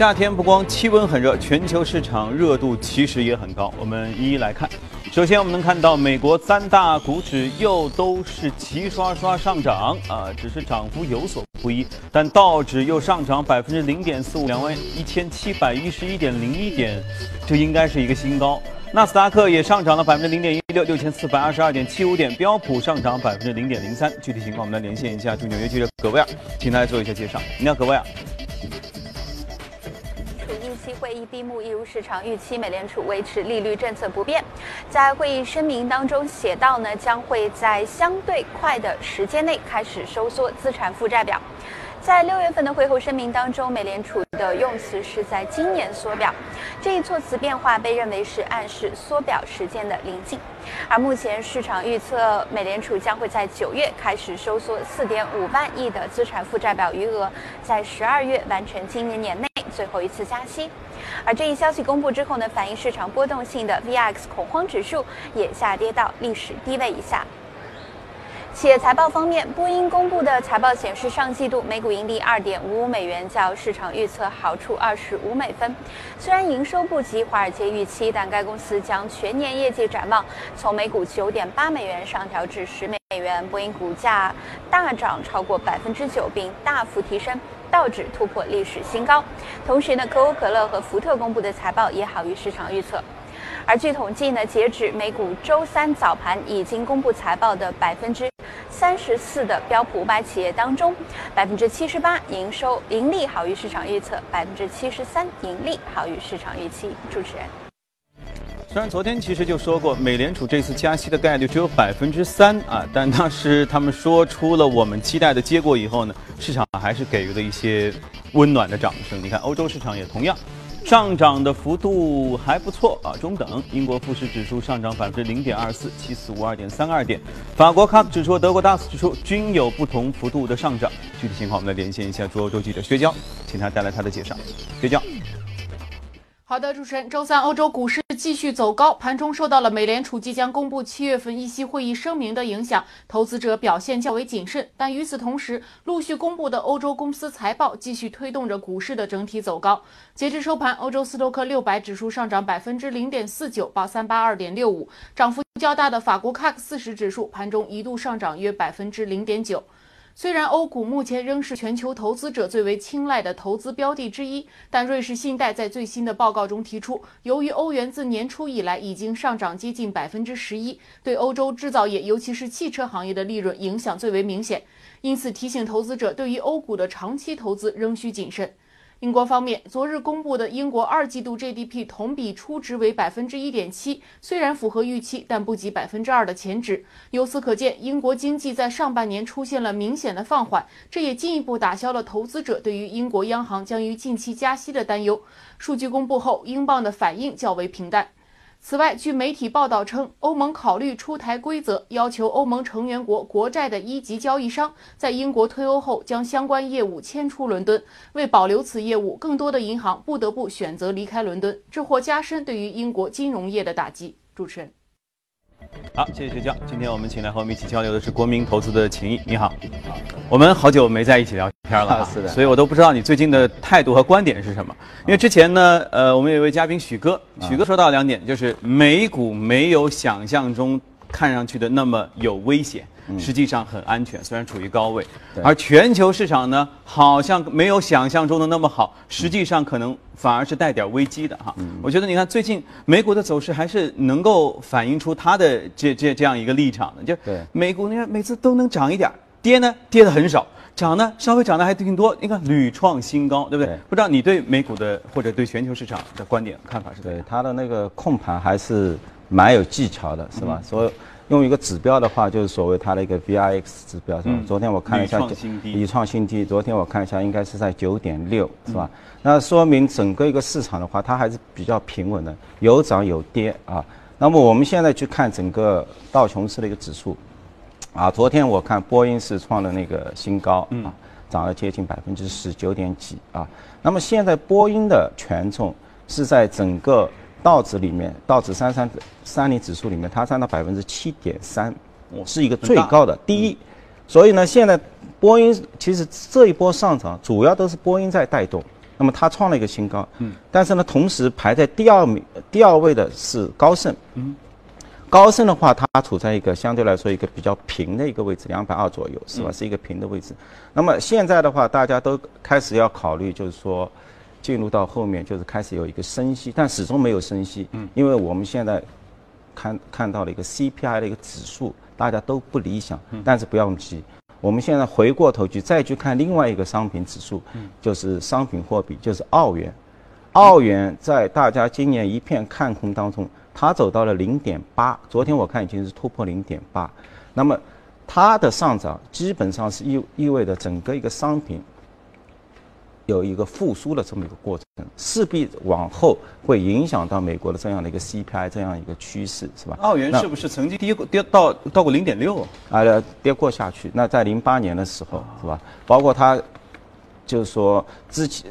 夏天不光气温很热，全球市场热度其实也很高。我们一一来看。首先，我们能看到美国三大股指又都是齐刷刷上涨啊，只是涨幅有所不一。但道指又上涨百分之零点四五，两万一千七百一十一点零一点，这应该是一个新高。纳斯达克也上涨了百分之零点一六，六千四百二十二点七五点。标普上涨百分之零点零三。具体情况，我们来连线一下驻纽约记者葛威尔，请他来做一下介绍。你好，葛威尔。闭幕，一如市场预期，美联储维持利率政策不变。在会议声明当中写到呢，将会在相对快的时间内开始收缩资产负债表。在六月份的会后声明当中，美联储的用词是在今年缩表，这一措辞变化被认为是暗示缩表时间的临近。而目前市场预测，美联储将会在九月开始收缩四点五万亿的资产负债表余额，在十二月完成今年年内最后一次加息。而这一消息公布之后呢，反映市场波动性的 VIX 恐慌指数也下跌到历史低位以下。企业财报方面，波音公布的财报显示，上季度每股盈利二点五五美元，较市场预测好出二十五美分。虽然营收不及华尔街预期，但该公司将全年业绩展望从每股九点八美元上调至十美元。波音股价大涨超过百分之九，并大幅提升，道指突破历史新高。同时呢，可口可乐和福特公布的财报也好于市场预测。而据统计呢，截止美股周三早盘已经公布财报的百分之三十四的标普五百企业当中，百分之七十八营收盈利好于市场预测，百分之七十三盈利好于市场预期。主持人，虽然昨天其实就说过，美联储这次加息的概率只有百分之三啊，但当时他们说出了我们期待的结果以后呢，市场还是给予了一些温暖的掌声。你看，欧洲市场也同样。上涨的幅度还不错啊，中等。英国富时指数上涨百分之零点二四，七四五二点三二点。法国 CAC 指数、德国 DAX 指数均有不同幅度的上涨。具体情况，我们来连线一下驻欧洲记者薛娇，请他带来他的介绍。薛娇。好的，主持人，周三欧洲股市继续走高，盘中受到了美联储即将公布七月份议息会议声明的影响，投资者表现较为谨慎。但与此同时，陆续公布的欧洲公司财报继续推动着股市的整体走高。截至收盘，欧洲斯托克六百指数上涨百分之零点四九，报三八二点六五。涨幅较大的法国 CAC 四十指数盘中一度上涨约百分之零点九。虽然欧股目前仍是全球投资者最为青睐的投资标的之一，但瑞士信贷在最新的报告中提出，由于欧元自年初以来已经上涨接近百分之十一，对欧洲制造业，尤其是汽车行业的利润影响最为明显，因此提醒投资者，对于欧股的长期投资仍需谨慎。英国方面，昨日公布的英国二季度 GDP 同比初值为百分之一点七，虽然符合预期，但不及百分之二的前值。由此可见，英国经济在上半年出现了明显的放缓，这也进一步打消了投资者对于英国央行将于近期加息的担忧。数据公布后，英镑的反应较为平淡。此外，据媒体报道称，欧盟考虑出台规则，要求欧盟成员国国债的一级交易商在英国退欧后将相关业务迁出伦敦。为保留此业务，更多的银行不得不选择离开伦敦，这或加深对于英国金融业的打击。主持人。好，谢谢学教。今天我们请来和我们一起交流的是国民投资的秦毅，你好。我们好久没在一起聊天了，是的。所以我都不知道你最近的态度和观点是什么。因为之前呢，呃，我们有一位嘉宾许哥，许哥说到两点，就是美股没有想象中看上去的那么有危险。实际上很安全，虽然处于高位，而全球市场呢，好像没有想象中的那么好，实际上可能反而是带点危机的哈。我觉得你看最近美股的走势还是能够反映出它的这这这样一个立场的，就美股你看每次都能涨一点，跌呢跌的很少，涨呢稍微涨的还挺多，你看屡创新高，对不对？不知道你对美股的或者对全球市场的观点看法是？对它的那个控盘还是蛮有技巧的，是吧？所以。用一个指标的话，就是所谓它的一个 VIX 指标，是吧？昨天我看了一下，已创新低。昨天我看一下，应该是在九点六，是吧？那说明整个一个市场的话，它还是比较平稳的，有涨有跌啊。那么我们现在去看整个道琼斯的一个指数，啊，昨天我看波音是创了那个新高，啊，涨了接近百分之十九点几啊。那么现在波音的权重是在整个。道指里面，道指三三三零指数里面，它占到百分之七点三，是一个最高的第一。所以呢，现在波音其实这一波上涨主要都是波音在带动，那么它创了一个新高。嗯，但是呢，同时排在第二名、第二位的是高盛。嗯，高盛的话，它处在一个相对来说一个比较平的一个位置，两百二左右，是吧？是一个平的位置。那么现在的话，大家都开始要考虑，就是说进入到后面，就是开始有一个升息，但始终没有升息。嗯，因为我们现在看看到了一个 CPI 的一个指数，大家都不理想。嗯，但是不要急。我们现在回过头去再去看另外一个商品指数，就是商品货币，就是澳元。澳元在大家今年一片看空当中，它走到了零点八，昨天我看已经是突破零点八。那么它的上涨基本上是意意味着整个一个商品。有一个复苏的这么一个过程，势必往后会影响到美国的这样的一个 CPI 这样一个趋势，是吧？澳元是不是曾经跌过跌到到过零点六啊？跌过下去。那在零八年的时候，是吧？包括它，就是说之前，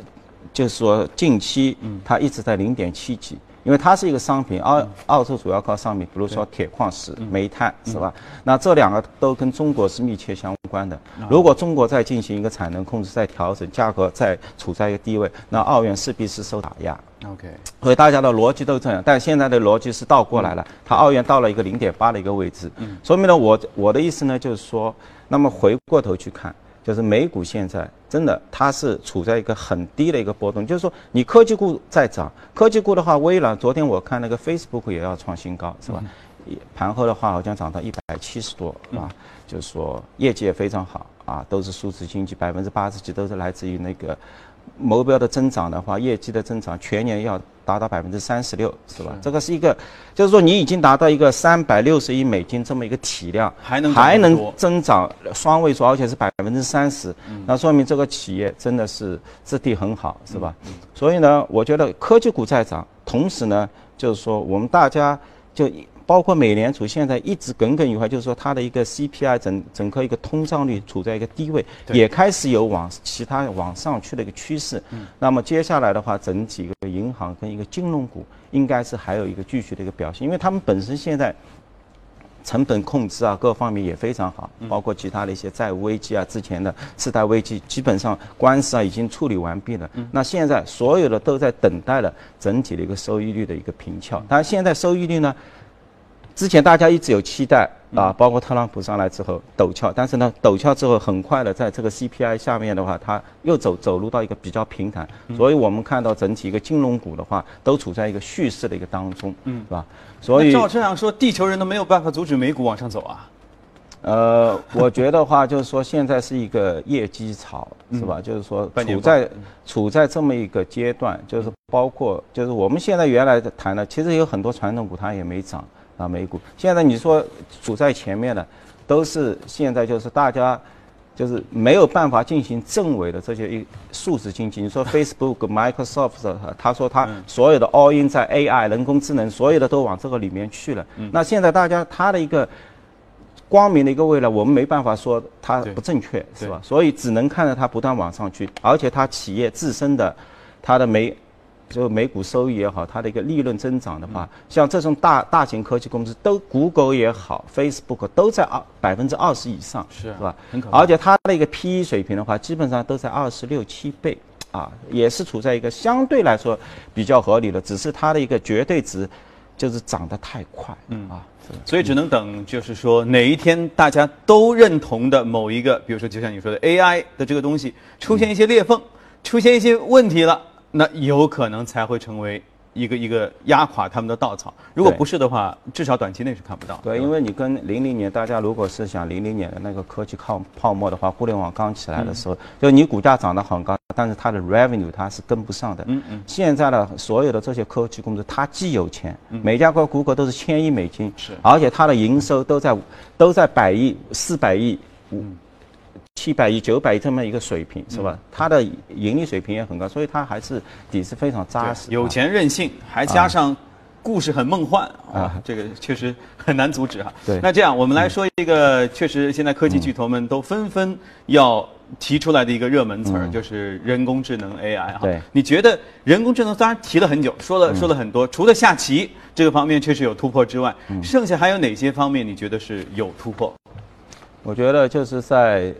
就是说近期，它一直在零点七几。因为它是一个商品，澳澳洲主要靠商品，比如说铁矿石、煤炭，是吧？那这两个都跟中国是密切相关的。如果中国在进行一个产能控制、在调整，价格在处在一个低位，那澳元势必是受打压。OK，所以大家的逻辑都这样，但现在的逻辑是倒过来了，它澳元到了一个零点八的一个位置，说明了我我的意思呢，就是说，那么回过头去看。就是美股现在真的它是处在一个很低的一个波动，就是说你科技股在涨，科技股的话，微软昨天我看那个 Facebook 也要创新高，是吧？盘后的话好像涨到一百七十多，是吧？就是说业绩也非常好啊，都是数字经济，百分之八十几都是来自于那个。目标的增长的话，业绩的增长全年要达到百分之三十六，是吧？这个是一个，就是说你已经达到一个三百六十亿美金这么一个体量，还能还能增长双位数，而且是百分之三十，那说明这个企业真的是质地很好，是吧？所以呢，我觉得科技股在涨，同时呢，就是说我们大家就。包括美联储现在一直耿耿于怀，就是说它的一个 CPI 整整个一个通胀率处在一个低位，也开始有往其他往上去的一个趋势。那么接下来的话，整体一个银行跟一个金融股应该是还有一个继续的一个表现，因为他们本身现在成本控制啊各方面也非常好，包括其他的一些债务危机啊之前的次贷危机基本上官司啊已经处理完毕了。那现在所有的都在等待了整体的一个收益率的一个平翘，但现在收益率呢？之前大家一直有期待啊，包括特朗普上来之后陡峭，但是呢，陡峭之后很快的，在这个 CPI 下面的话，它又走走入到一个比较平坦，所以我们看到整体一个金融股的话，都处在一个蓄势的一个当中，嗯，是吧？所以照这样说，地球人都没有办法阻止美股往上走啊？呃，我觉得话就是说，现在是一个业绩潮，是吧？就是说处在处在这么一个阶段，就是包括就是我们现在原来谈的，其实有很多传统股它也没涨。啊，美股现在你说处在前面的，都是现在就是大家就是没有办法进行正伪的这些一数字经济。你说 Facebook、Microsoft，他说他所有的 all in 在 AI 人工智能，所有的都往这个里面去了。那现在大家他的一个光明的一个未来，我们没办法说它不正确，是吧？所以只能看着它不断往上去，而且它企业自身的它的没。就每股收益也好，它的一个利润增长的话，像这种大大型科技公司，都 Google 也好，Facebook 都在二百分之二十以上，是是吧？很可而且它的一个 PE 水平的话，基本上都在二十六七倍，啊，也是处在一个相对来说比较合理的，只是它的一个绝对值就是涨得太快，嗯啊，所以只能等，就是说哪一天大家都认同的某一个，比如说就像你说的 AI 的这个东西出现一些裂缝，出现一些问题了。那有可能才会成为一个一个压垮他们的稻草。如果不是的话，至少短期内是看不到。对，因为你跟零零年，大家如果是想零零年的那个科技泡泡沫的话，互联网刚起来的时候，就你股价涨得很高，但是它的 revenue 它是跟不上的。嗯嗯。现在的所有的这些科技公司，它既有钱，每家个谷歌都是千亿美金，是，而且它的营收都在都在百亿、四百亿。嗯。七百亿、九百亿这么一个水平是吧？它的盈利水平也很高，所以它还是底是非常扎实。有钱任性，还加上故事很梦幻啊，这个确实很难阻止哈。对，那这样我们来说一个，确实现在科技巨头们都纷纷要提出来的一个热门词儿，就是人工智能 AI 哈。对，你觉得人工智能当然提了很久，说了说了很多，除了下棋这个方面确实有突破之外，剩下还有哪些方面你觉得是有突破？我觉得就是在。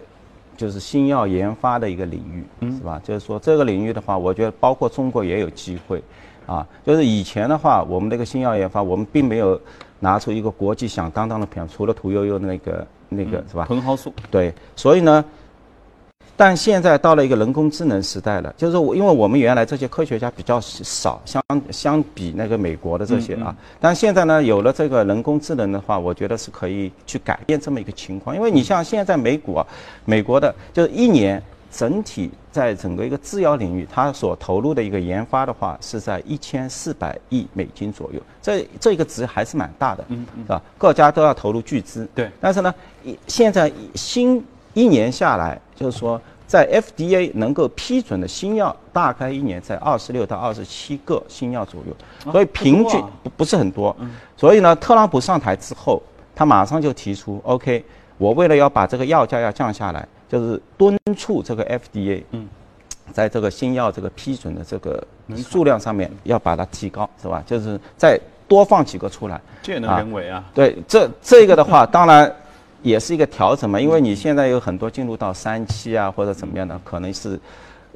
就是新药研发的一个领域，是吧？就是说这个领域的话，我觉得包括中国也有机会，啊，就是以前的话，我们这个新药研发，我们并没有拿出一个国际响当当的品，除了屠呦呦的那个那个是吧？茼蒿素。对，所以呢。但现在到了一个人工智能时代了，就是我因为我们原来这些科学家比较少，相相比那个美国的这些啊，但现在呢有了这个人工智能的话，我觉得是可以去改变这么一个情况。因为你像现在美股啊，美国的就是一年整体在整个一个制药领域，它所投入的一个研发的话是在一千四百亿美金左右，这这个值还是蛮大的，嗯嗯，是吧？各家都要投入巨资，对。但是呢，现在新一年下来，就是说，在 FDA 能够批准的新药，大概一年在二十六到二十七个新药左右，所以平均不不是很多。所以呢，特朗普上台之后，他马上就提出，OK，我为了要把这个药价要降下来，就是敦促这个 FDA，在这个新药这个批准的这个数量上面要把它提高，是吧？就是再多放几个出来。这也能人为啊？对，这这个的话，当然。也是一个调整嘛，因为你现在有很多进入到三期啊或者怎么样的，可能是，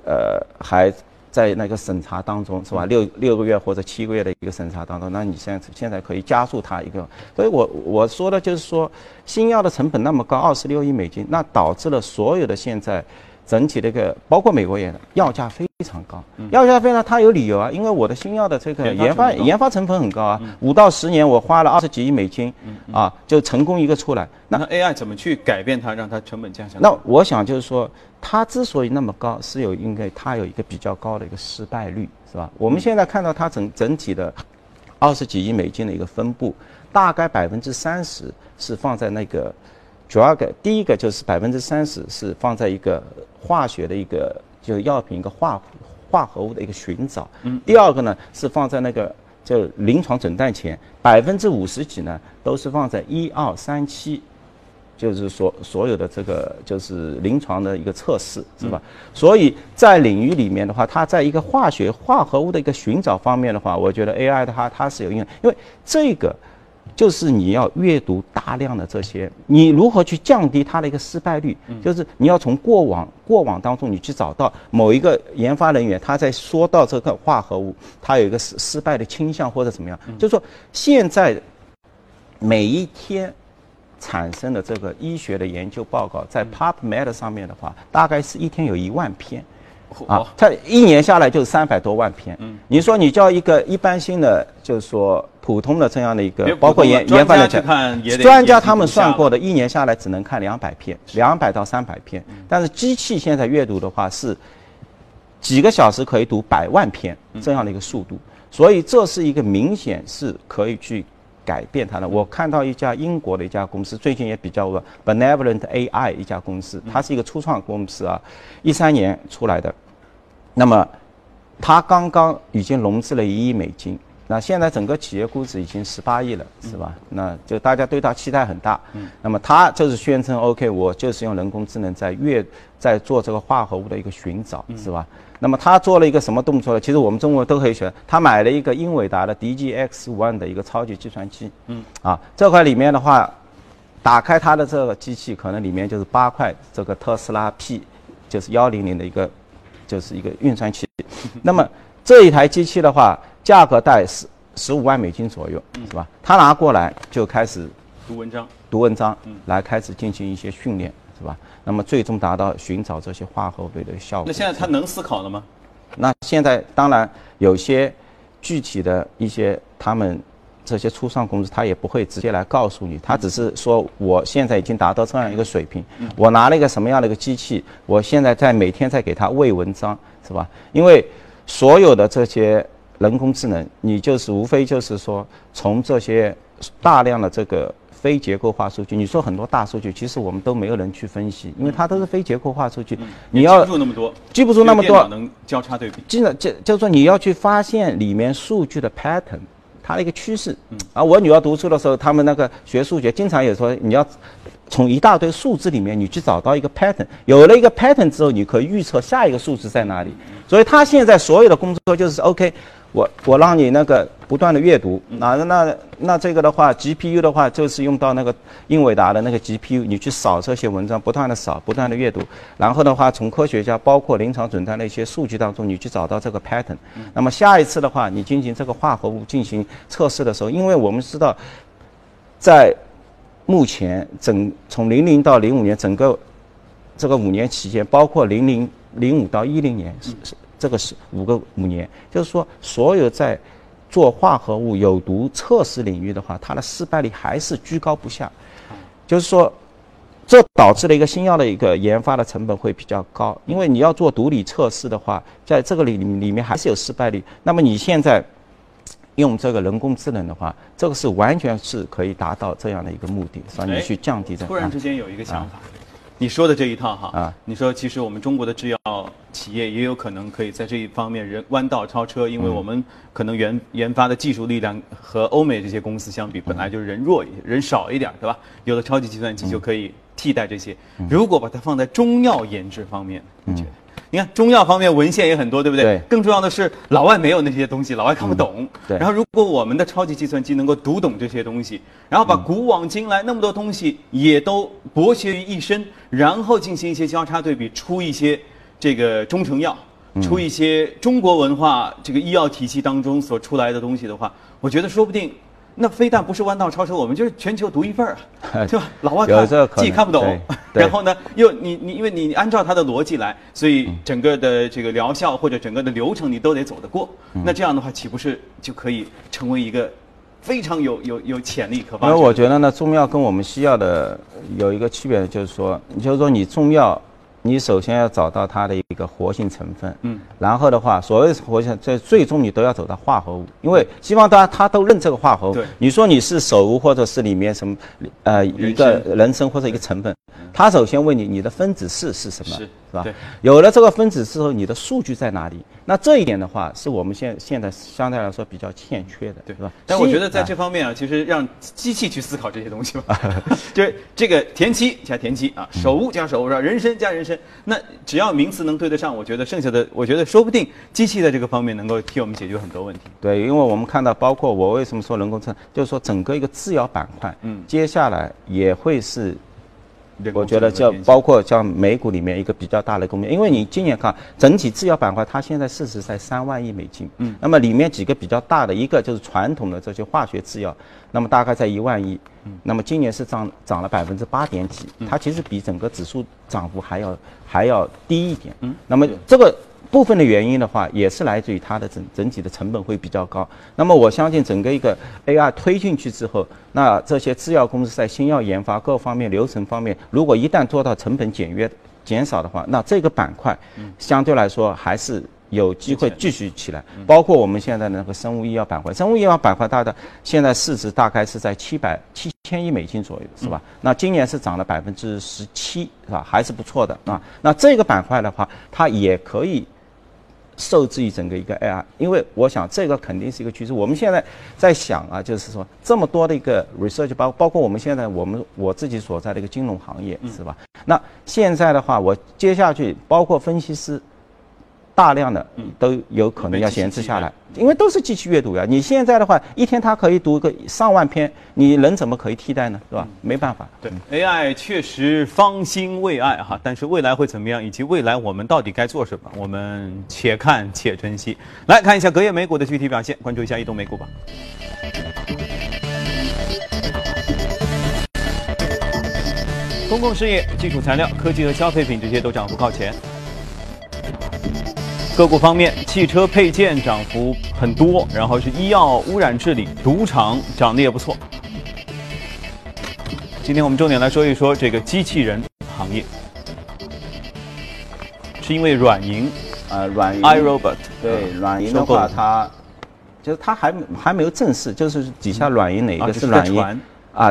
呃还在那个审查当中是吧？六六个月或者七个月的一个审查当中，那你现在现在可以加速它一个，所以我我说的就是说，新药的成本那么高，二十六亿美金，那导致了所有的现在。整体的一个，包括美国也药价非常高，药价非常，它有理由啊，因为我的新药的这个研发研发成本很高啊，五到十年我花了二十几亿美金，啊，就成功一个出来。那 AI 怎么去改变它，让它成本降下来？那我想就是说，它之所以那么高，是有应该它有一个比较高的一个失败率，是吧？我们现在看到它整整体的二十几亿美金的一个分布，大概百分之三十是放在那个。主要个第一个就是百分之三十是放在一个化学的一个就药品一个化化合物的一个寻找，嗯，第二个呢是放在那个就临床诊断前，百分之五十几呢都是放在一二三期，就是所所有的这个就是临床的一个测试是吧？所以在领域里面的话，它在一个化学化合物的一个寻找方面的话，我觉得 AI 的话它是有用，因为这个。就是你要阅读大量的这些，你如何去降低它的一个失败率？就是你要从过往过往当中，你去找到某一个研发人员，他在说到这个化合物，他有一个失失败的倾向或者怎么样？就是说，现在每一天产生的这个医学的研究报告，在 PubMed 上面的话，大概是一天有一万篇。啊，它一年下来就是三百多万篇。嗯，你说你叫一个一般性的，就是说普通的这样的一个，包括研研发的专家他们算过的，一年下来只能看两百篇，两百到三百篇。但是机器现在阅读的话是几个小时可以读百万篇这样的一个速度，所以这是一个明显是可以去改变它的。我看到一家英国的一家公司最近也比较热，Benevolent AI 一家公司，它是一个初创公司啊，一三年出来的。那么，他刚刚已经融资了一亿美金，那现在整个企业估值已经十八亿了，是吧？那就大家对他期待很大。嗯。那么他就是宣称，OK，我就是用人工智能在越在做这个化合物的一个寻找，是吧？那么他做了一个什么动作呢？其实我们中国都可以学，他买了一个英伟达的 DGX One 的一个超级计算机。嗯。啊，这块里面的话，打开它的这个机器，可能里面就是八块这个特斯拉 P，就是幺零零的一个。就是一个运算器，那么这一台机器的话，价格在十十五万美金左右，是吧？他拿过来就开始读文章，读文章，来开始进行一些训练，是吧？那么最终达到寻找这些化合物的效果。那现在他能思考了吗？那现在当然有些具体的一些他们。这些初创公司他也不会直接来告诉你，他只是说我现在已经达到这样一个水平，我拿了一个什么样的一个机器，我现在在每天在给他喂文章，是吧？因为所有的这些人工智能，你就是无非就是说从这些大量的这个非结构化数据，你说很多大数据，其实我们都没有人去分析，因为它都是非结构化数据，你要记不住那么多，记不住那么多，能交叉对比，记得就就是说你要去发现里面数据的 pattern。它的一个趋势，嗯。啊，我女儿读书的时候，他们那个学数学经常也说，你要从一大堆数字里面，你去找到一个 pattern，有了一个 pattern 之后，你可以预测下一个数字在哪里。所以他现在所有的工作就是 OK，我我让你那个不断的阅读。那那那这个的话，GPU 的话就是用到那个英伟达的那个 GPU，你去扫这些文章，不断的扫，不断的阅读。然后的话，从科学家包括临床诊断的一些数据当中，你去找到这个 pattern。那么下一次的话，你进行这个化合物进行测试的时候，因为我们知道，在目前整从零零到零五年整个这个五年期间，包括零零零五到一零年是是这个是五个五年，就是说所有在做化合物有毒测试领域的话，它的失败率还是居高不下，就是说。这导致了一个新药的一个研发的成本会比较高，因为你要做毒理测试的话，在这个里里面还是有失败率。那么你现在用这个人工智能的话，这个是完全是可以达到这样的一个目的，让你去降低这。突然之间有一个想法。你说的这一套哈，啊，你说其实我们中国的制药企业也有可能可以在这一方面人弯道超车，因为我们可能研研发的技术力量和欧美这些公司相比，本来就是人弱一些人少一点，对吧？有了超级计算机就可以替代这些。如果把它放在中药研制方面，你觉得？你看中药方面文献也很多，对不对？对。更重要的是，老外没有那些东西，老外看不懂。对。然后，如果我们的超级计算机能够读懂这些东西，然后把古往今来那么多东西也都博学于一身，然后进行一些交叉对比，出一些这个中成药，出一些中国文化这个医药体系当中所出来的东西的话，我觉得说不定。那非但不是弯道超车，我们就是全球独一份儿啊，对吧？老外看自己看不懂，然后呢，又你你因为你按照他的逻辑来，所以整个的这个疗效或者整个的流程你都得走得过。那这样的话，岂不是就可以成为一个非常有有有潜力可发？因为我觉得呢，中药跟我们西药的有一个区别，就是说，就是说你中药。你首先要找到它的一个活性成分，嗯，然后的话，所谓活性，这最终你都要走到化合物，因为西方大家他都认这个化合物。对，你说你是手物或者是里面什么，呃，一个人参或者一个成分，他首先问你你的分子式是什么，是吧？有了这个分子之后，你的数据在哪里？那这一点的话，是我们现现在相对来说比较欠缺的，对吧？但我觉得在这方面啊，其实让机器去思考这些东西吧，就是这个田七加田七啊，手物加手物，是吧？人参加人参，那只要名词能对得上，我觉得剩下的，我觉得说不定机器在这个方面能够替我们解决很多问题。对，因为我们看到，包括我为什么说人工智能，就是说整个一个制药板块，嗯，接下来也会是。我觉得这包括像美股里面一个比较大的公面，因为你今年看整体制药板块，它现在市值在三万亿美金，嗯，那么里面几个比较大的，一个就是传统的这些化学制药，那么大概在一万亿，嗯，那么今年是涨涨了百分之八点几，它其实比整个指数涨幅还要还要低一点，嗯，那么这个。部分的原因的话，也是来自于它的整整体的成本会比较高。那么我相信整个一个 AI 推进去之后，那这些制药公司在新药研发各方面流程方面，如果一旦做到成本简约减少的话，那这个板块相对来说还是有机会继续起来。包括我们现在那个生物医药板块，生物医药板块大的现在市值大概是在七百七千亿美金左右，是吧？那今年是涨了百分之十七，是吧？还是不错的啊。那这个板块的话，它也可以。受制于整个一个 AI，因为我想这个肯定是一个趋势。我们现在在想啊，就是说这么多的一个 research，包包括我们现在我们我自己所在的一个金融行业，是吧？那现在的话，我接下去包括分析师。大量的都有可能要闲置下来，因为都是机器阅读呀。你现在的话，一天它可以读个上万篇，你人怎么可以替代呢？是吧？没办法。对，AI 确实方兴未艾哈，但是未来会怎么样，以及未来我们到底该做什么，我们且看且珍惜。来看一下隔夜美股的具体表现，关注一下移动美股吧。公共事业、基础材料、科技和消费品这些都涨幅靠前。个股方面，汽车配件涨幅很多，然后是医药、污染治理、赌场涨得也不错。今天我们重点来说一说这个机器人行业，是因为软银啊，软银，iRobot 对软银的话，它就是它还还没有正式，就是底下软银哪一个是软银？啊，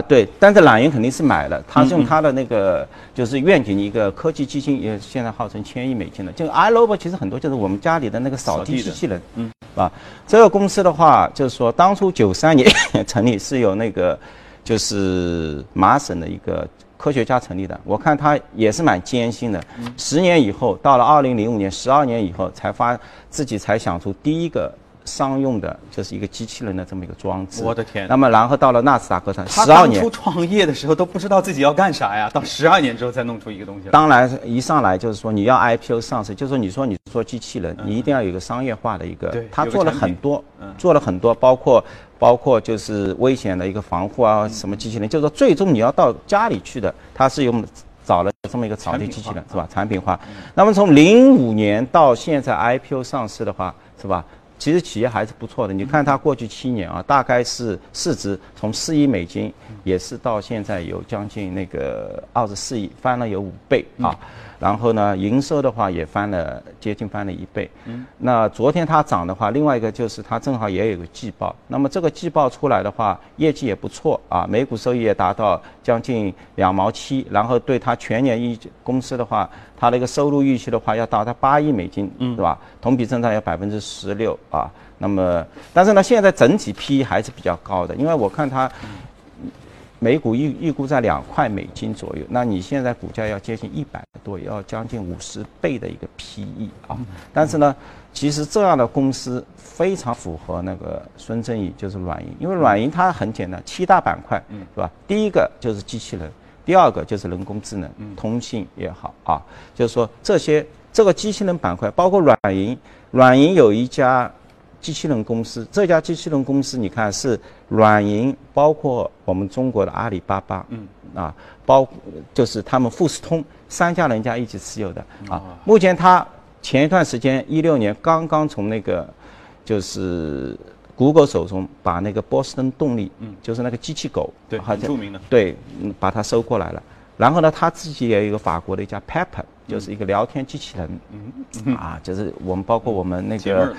对，但是懒银肯定是买了，他是用他的那个就是愿景一个科技基金，也现在号称千亿美金的。就 iRobot 其实很多就是我们家里的那个扫地机器人，嗯，啊，这个公司的话就是说当初九三年 成立是有那个就是麻省的一个科学家成立的，我看他也是蛮艰辛的，十年以后到了二零零五年，十二年以后才发自己才想出第一个。商用的，就是一个机器人的这么一个装置。我的天那么然后到了纳斯达克上，十二年当初。创业的时候都不知道自己要干啥呀，到十二年之后才弄出一个东西。当然，一上来就是说你要 IPO 上市，就是说你说你做机器人，你一定要有一个商业化的一个对。他做了很多嗯，做了很多，包括包括就是危险的一个防护啊，什么机器人，就是说最终你要到家里去的，他是用找了这么一个扫地机器人是吧？产品化。那么从零五年到现在 IPO 上市的话，是吧？其实企业还是不错的。你看它过去七年啊，大概是市值从四亿美金，也是到现在有将近那个二十四亿，翻了有五倍啊。然后呢，营收的话也翻了接近翻了一倍。嗯那昨天它涨的话，另外一个就是它正好也有个季报。那么这个季报出来的话，业绩也不错啊，每股收益也达到将近两毛七。然后对它全年预公司的话，它的一个收入预期的话要达到八亿美金，嗯是吧？同比增长要百分之十六啊。那么，但是呢，现在整体 PE 还是比较高的，因为我看它每股预预估在两块美金左右，那你现在股价要接近一百多，要将近五十倍的一个 PE 啊。但是呢，其实这样的公司非常符合那个孙正义，就是软银，因为软银它很简单，七大板块，是吧？第一个就是机器人，第二个就是人工智能，通信也好啊，就是说这些这个机器人板块，包括软银，软银有一家机器人公司，这家机器人公司你看是软银，包括我们中国的阿里巴巴，嗯，啊，包就是他们富士通三家人家一起持有的啊。目前他前一段时间一六年刚刚从那个就是谷歌手中把那个波士顿动力，嗯，就是那个机器狗，对很著名的。对，嗯把它收过来了。然后呢，他自己也有一个法国的一家 Pepper，就是一个聊天机器人，嗯，啊，就是我们包括我们那个。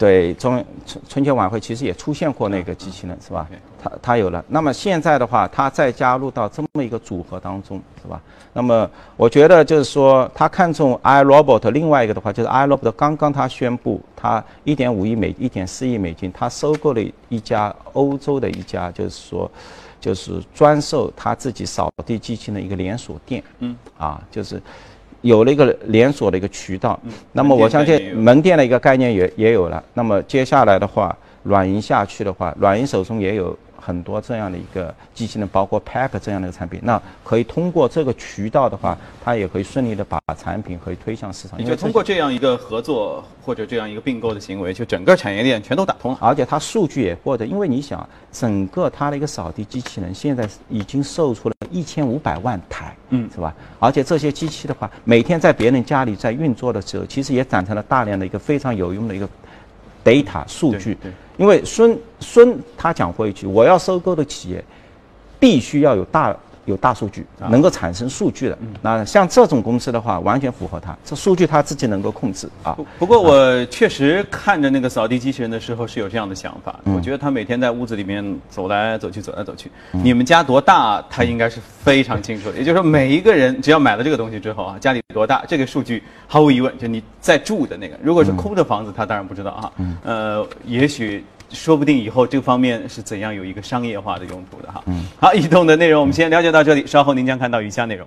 对中春春节晚会其实也出现过那个机器人，是吧？它它有了。那么现在的话，它再加入到这么一个组合当中，是吧？那么我觉得就是说，他看中 iRobot，另外一个的话就是 iRobot 刚刚他宣布，他一点五亿美、一点四亿美金，他收购了一家欧洲的一家，就是说。就是专售他自己扫地机器人的一个连锁店，嗯，啊，就是有了一个连锁的一个渠道。那么我相信门店的一个概念也也有了。那么接下来的话，软银下去的话，软银手中也有很多这样的一个机器人，包括 Pack 这样的一个产品。那可以通过这个渠道的话，它也可以顺利的把产品可以推向市场。你就通过这样一个合作或者这样一个并购的行为，就整个产业链全都打通了。而且它数据也获得，因为你想，整个它的一个扫地机器人现在已经售出了一千五百万台，嗯，是吧？而且这些机器的话，每天在别人家里在运作的时候，其实也产生了大量的一个非常有用的一个 data 数据对对。因为孙孙他讲过一句，我要收购的企业必须要有大有大数据，能够产生数据的。那像这种公司的话，完全符合它，这数据它自己能够控制啊。不不过我确实看着那个扫地机器人的时候是有这样的想法，我觉得他每天在屋子里面走来走去，走来走去。你们家多大，他应该是非常清楚的。也就是说，每一个人只要买了这个东西之后啊，家里多大，这个数据毫无疑问就你在住的那个。如果是空的房子，他当然不知道啊。呃，也许。说不定以后这方面是怎样有一个商业化的用途的哈。嗯好，移动的内容我们先了解到这里，稍后您将看到以下内容。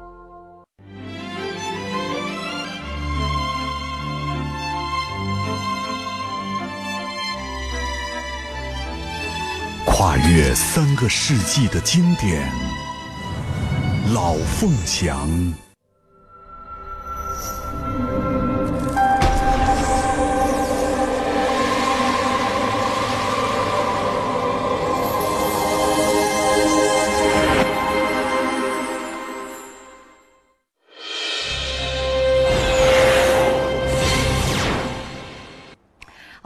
跨越三个世纪的经典，《老凤祥》。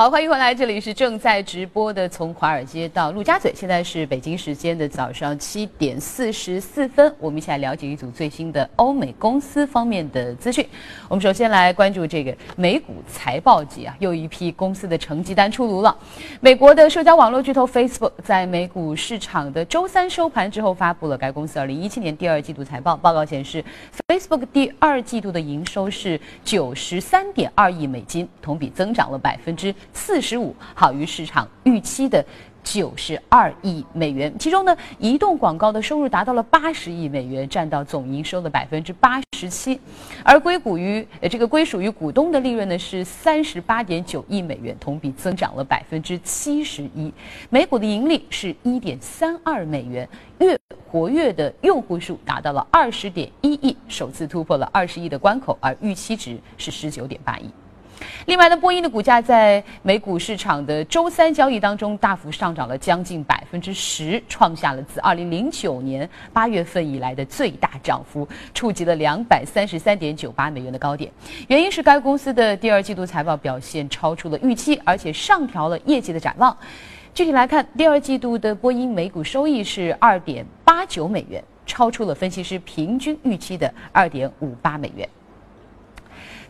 好，欢迎回来，这里是正在直播的，从华尔街到陆家嘴，现在是北京时间的早上七点四十四分，我们一起来了解一组最新的欧美公司方面的资讯。我们首先来关注这个美股财报季啊，又一批公司的成绩单出炉了。美国的社交网络巨头 Facebook 在美股市场的周三收盘之后，发布了该公司二零一七年第二季度财报。报告显示，Facebook 第二季度的营收是九十三点二亿美金，同比增长了百分之。四十五，好于市场预期的九十二亿美元。其中呢，移动广告的收入达到了八十亿美元，占到总营收的百分之八十七。而归股于呃这个归属于股东的利润呢是三十八点九亿美元，同比增长了百分之七十一。每股的盈利是一点三二美元，月活跃的用户数达到了二十点一亿，首次突破了二十亿的关口，而预期值是十九点八亿。另外呢，波音的股价在美股市场的周三交易当中大幅上涨了将近百分之十，创下了自二零零九年八月份以来的最大涨幅，触及了两百三十三点九八美元的高点。原因是该公司的第二季度财报表现超出了预期，而且上调了业绩的展望。具体来看，第二季度的波音每股收益是二点八九美元，超出了分析师平均预期的二点五八美元。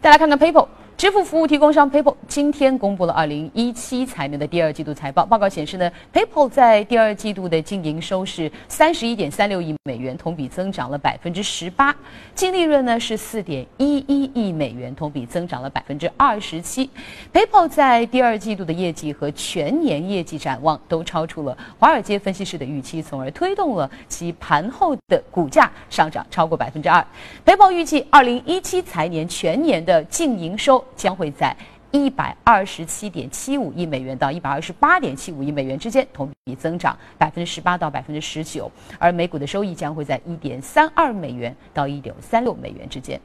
再来看看 PayPal。支付服务提供商 PayPal 今天公布了2017财年的第二季度财报。报告显示呢，PayPal 在第二季度的净营收是31.36亿美元，同比增长了百分之十八；净利润呢是4.11亿美元，同比增长了百分之二十七。PayPal 在第二季度的业绩和全年业绩展望都超出了华尔街分析师的预期，从而推动了其盘后的股价上涨超过百分之二。PayPal 预计2017财年全年的净营收。将会在一百二十七点七五亿美元到一百二十八点七五亿美元之间，同比增长百分之十八到百分之十九，而每股的收益将会在一点三二美元到一点三六美元之间。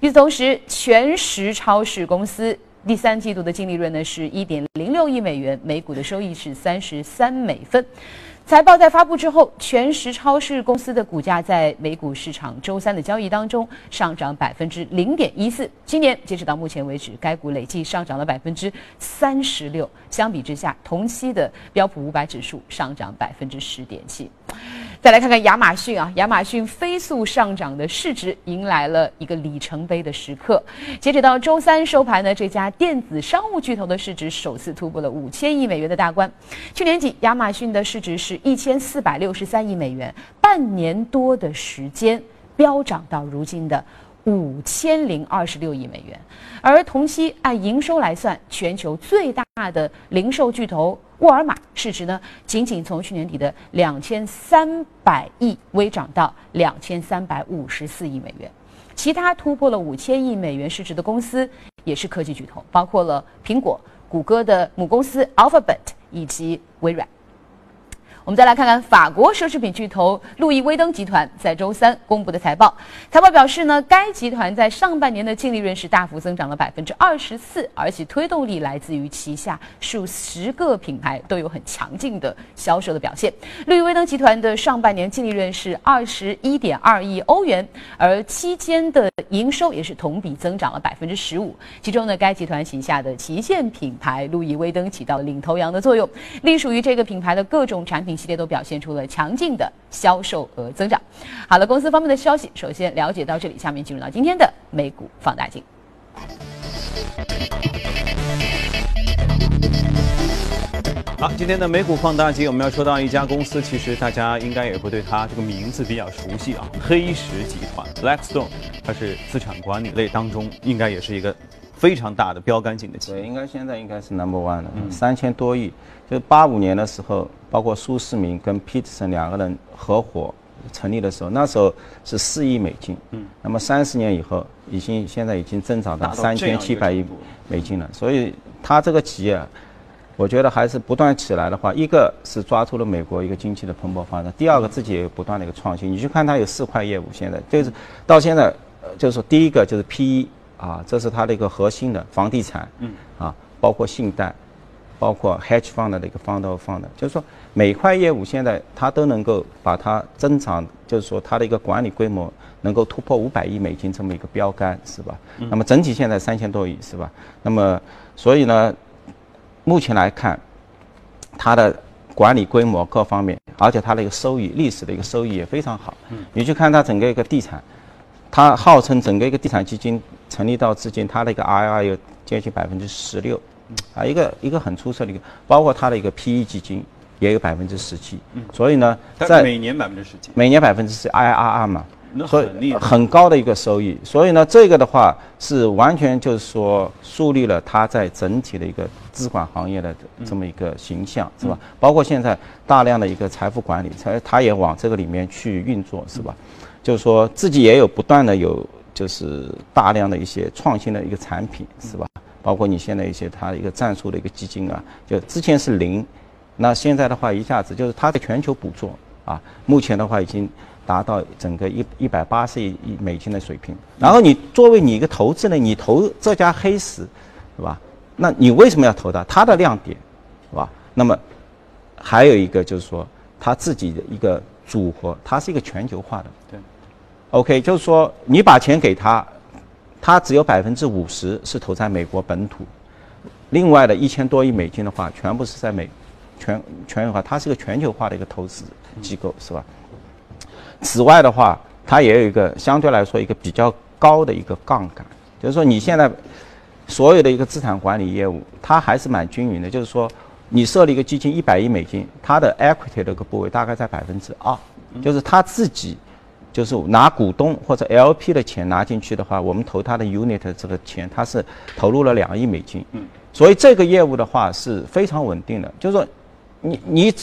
与此同时，全食超市公司第三季度的净利润呢是一点零六亿美元，每股的收益是三十三美分。财报在发布之后，全食超市公司的股价在美股市场周三的交易当中上涨百分之零点一四。今年截止到目前为止，该股累计上涨了百分之三十六。相比之下，同期的标普五百指数上涨百分之十点七。再来看看亚马逊啊，亚马逊飞速上涨的市值迎来了一个里程碑的时刻。截止到周三收盘呢，这家电子商务巨头的市值首次突破了五千亿美元的大关。去年底，亚马逊的市值是一千四百六十三亿美元，半年多的时间飙涨到如今的五千零二十六亿美元。而同期按营收来算，全球最大的零售巨头。沃尔玛市值呢，仅仅从去年底的两千三百亿微涨到两千三百五十四亿美元。其他突破了五千亿美元市值的公司也是科技巨头，包括了苹果、谷歌的母公司 Alphabet 以及微软。我们再来看看法国奢侈品巨头路易威登集团在周三公布的财报。财报表示呢，该集团在上半年的净利润是大幅增长了百分之二十四，而且推动力来自于旗下数十个品牌都有很强劲的销售的表现。路易威登集团的上半年净利润是二十一点二亿欧元，而期间的营收也是同比增长了百分之十五。其中呢，该集团旗下的旗舰品牌路易威登起到领头羊的作用，隶属于这个品牌的各种产品。系列都表现出了强劲的销售额增长。好了，公司方面的消息，首先了解到这里，下面进入到今天的美股放大镜。好，今天的美股放大镜，我们要说到一家公司，其实大家应该也会对它这个名字比较熟悉啊，黑石集团 （Blackstone），它是资产管理类当中应该也是一个。非常大的标杆性的企业，对，应该现在应该是 number one 了，三千多亿。就八五年的时候，包括苏世民跟 Peterson 两个人合伙成立的时候，那时候是四亿美金。嗯，那么三十年以后，已经现在已经增长到三千七百亿美金了。所以，它这个企业，我觉得还是不断起来的话，一个是抓住了美国一个经济的蓬勃发展，第二个自己也有不断的一个创新。你去看它有四块业务，现在就是到现在，呃，就是说第一个就是 PE。啊，这是它的一个核心的房地产，嗯，啊，包括信贷，包括 hedge fund 的一个 fund of fund，就是说每块业务现在它都能够把它增长，就是说它的一个管理规模能够突破五百亿美金这么一个标杆，是吧？那么整体现在三千多亿，是吧？那么所以呢，目前来看，它的管理规模各方面，而且它的一个收益、历史的一个收益也非常好。嗯，你去看它整个一个地产，它号称整个一个地产基金成立到至今，它的一个 IR 有接近百分之十六，啊，一个一个很出色的一个，包括它的一个 PE 基金也有百分之十七。嗯，所以呢，在每年百分之十七，每年百分之十 IRR 嘛。所以很高的一个收益，所以呢，这个的话是完全就是说树立了它在整体的一个资管行业的这么一个形象，是吧？包括现在大量的一个财富管理，它它也往这个里面去运作，是吧？就是说自己也有不断的有就是大量的一些创新的一个产品，是吧？包括你现在一些它的一个战术的一个基金啊，就之前是零，那现在的话一下子就是它的全球捕捉啊，目前的话已经。达到整个一一百八十亿亿美金的水平，然后你作为你一个投资人，你投这家黑石，是吧？那你为什么要投它？它的亮点，是吧？那么还有一个就是说，它自己的一个组合，它是一个全球化的。对。OK，就是说你把钱给他，他只有百分之五十是投在美国本土，另外的一千多亿美金的话，全部是在美全全球化，它是一个全球化的一个投资机构，是吧？此外的话，它也有一个相对来说一个比较高的一个杠杆，就是说你现在所有的一个资产管理业务，它还是蛮均匀的。就是说，你设立一个基金一百亿美金，它的 equity 的个部位大概在百分之二，就是他自己就是拿股东或者 LP 的钱拿进去的话，我们投他的 unit 这个钱，他是投入了两亿美金，所以这个业务的话是非常稳定的。就是说，你你。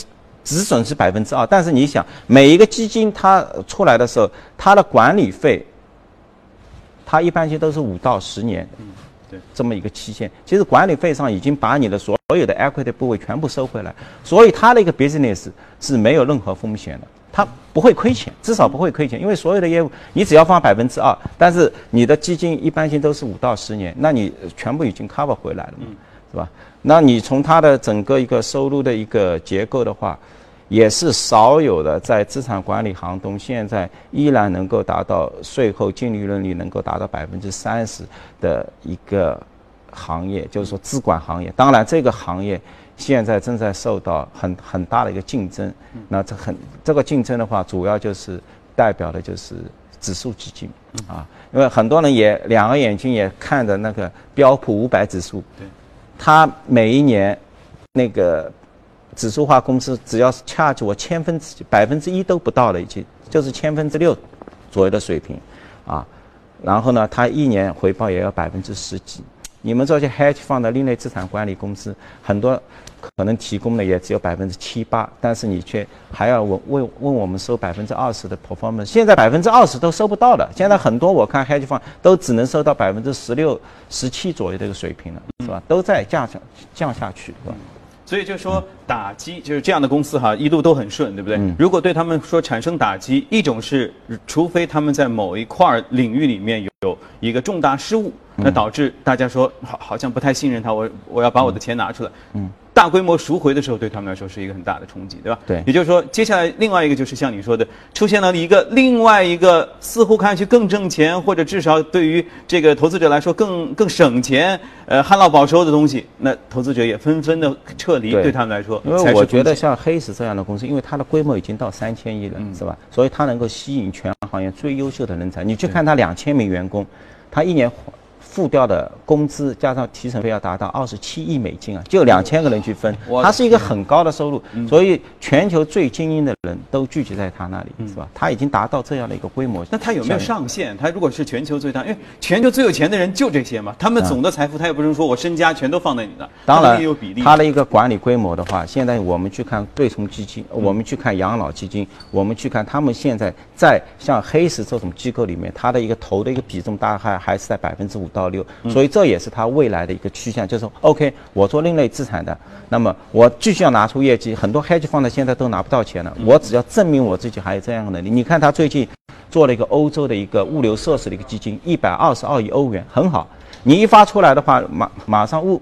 只损失百分之二，但是你想，每一个基金它出来的时候，它的管理费，它一般性都是五到十年，嗯，对，这么一个期限。其实管理费上已经把你的所有的 equity 部位全部收回来，所以它的一个 business 是没有任何风险的，它不会亏钱，至少不会亏钱，因为所有的业务你只要放百分之二，但是你的基金一般性都是五到十年，那你全部已经 cover 回来了嘛，是吧？那你从它的整个一个收入的一个结构的话，也是少有的，在资产管理行中，现在依然能够达到税后净利润率能够达到百分之三十的一个行业，就是说资管行业。当然，这个行业现在正在受到很很大的一个竞争。那这很这个竞争的话，主要就是代表的就是指数基金啊，因为很多人也两个眼睛也看着那个标普五百指数，他每一年那个。指数化公司只要是掐住我千分之百分之一都不到了，已经就是千分之六左右的水平，啊，然后呢，他一年回报也要百分之十几。你们这些 hedge fund 的另类资产管理公司，很多可能提供的也只有百分之七八，但是你却还要问问问我们收百分之二十的 performance，现在百分之二十都收不到了。现在很多我看 hedge fund 都只能收到百分之十六、十七左右的一个水平了，是吧？都在降下降下去，是吧？所以就是说，打击就是这样的公司哈，一路都很顺，对不对？如果对他们说产生打击，一种是，除非他们在某一块领域里面有有一个重大失误，那导致大家说好好像不太信任他，我我要把我的钱拿出来。嗯。大规模赎回的时候，对他们来说是一个很大的冲击，对吧？对。也就是说，接下来另外一个就是像你说的，出现了一个另外一个似乎看上去更挣钱，或者至少对于这个投资者来说更更省钱、呃旱涝保收的东西，那投资者也纷纷的撤离，对他们来说。因为我觉得像黑石这样的公司，因为它的规模已经到三千亿了，是吧？所以它能够吸引全行业最优秀的人才。你去看它两千名员工，它一年。付掉的工资加上提成费要达到二十七亿美金啊，就两千个人去分，它是一个很高的收入，所以全球最精英的人都聚集在他那里，是吧？他已经达到这样的一个规模。那他有没有上限？他如果是全球最大，因为全球最有钱的人就这些嘛，他们总的财富他也不能说我身家全都放在你那，当然也有比例。他的一个管理规模的话，现在我们去看对冲基金，我们去看养老基金，我们去看他们现在在像黑石这种机构里面，他的一个投的一个比重大概还是在百分之五到。到六，所以这也是它未来的一个趋向，就是说，OK，我做另类资产的，那么我继续要拿出业绩，很多 hedge fund 现在都拿不到钱了，我只要证明我自己还有这样的能力。你看他最近做了一个欧洲的一个物流设施的一个基金，一百二十二亿欧元，很好。你一发出来的话，马马上募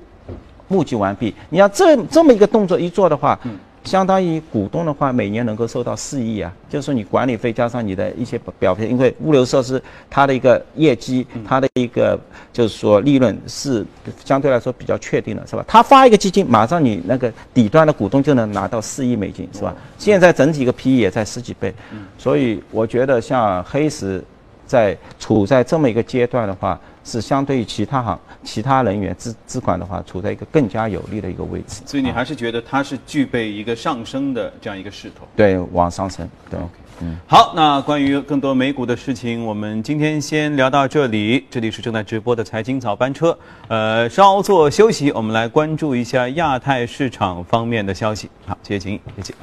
募集完毕。你要这这么一个动作一做的话，相当于股东的话，每年能够收到四亿啊，就是说你管理费加上你的一些表费，因为物流设施它的一个业绩，它的一个就是说利润是相对来说比较确定的，是吧？他发一个基金，马上你那个底端的股东就能拿到四亿美金，是吧？现在整体一个 PE 也在十几倍，所以我觉得像黑石。在处在这么一个阶段的话，是相对于其他行其他人员资资管的话，处在一个更加有利的一个位置。所以你还是觉得它是具备一个上升的这样一个势头。对，往上升。对。嗯。好，那关于更多美股的事情，我们今天先聊到这里。这里是正在直播的财经早班车。呃，稍作休息，我们来关注一下亚太市场方面的消息。好，谢谢秦毅，谢谢。